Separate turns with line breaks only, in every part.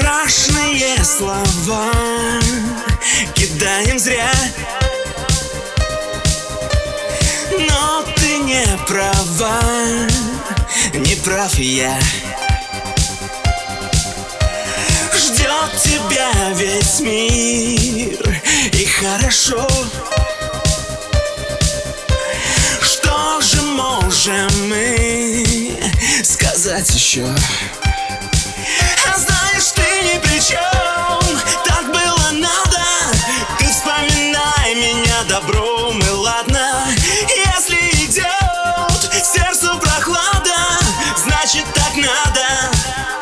Страшные слова. Кидаем зря. Но ты не права, не прав я. Ждет тебя весь мир. И хорошо. Что же можем мы сказать еще? Меня добром и ладно. Если идет сердцу прохлада Значит так надо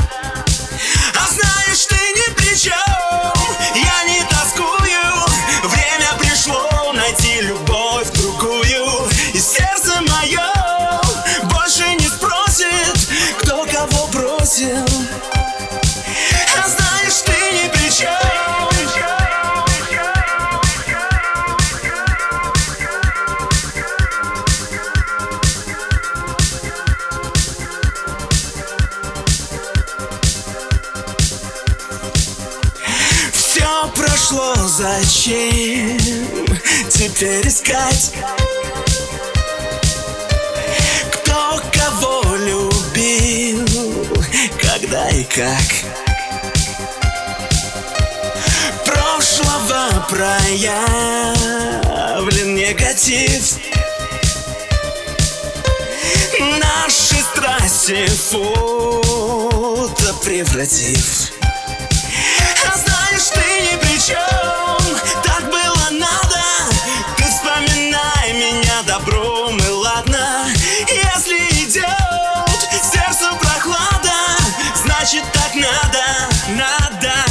прошло, зачем теперь искать? Кто кого любил, когда и как? Прошлого проявлен негатив Наши страсти фото превратив ладно Если идет сердцу прохлада Значит так надо, надо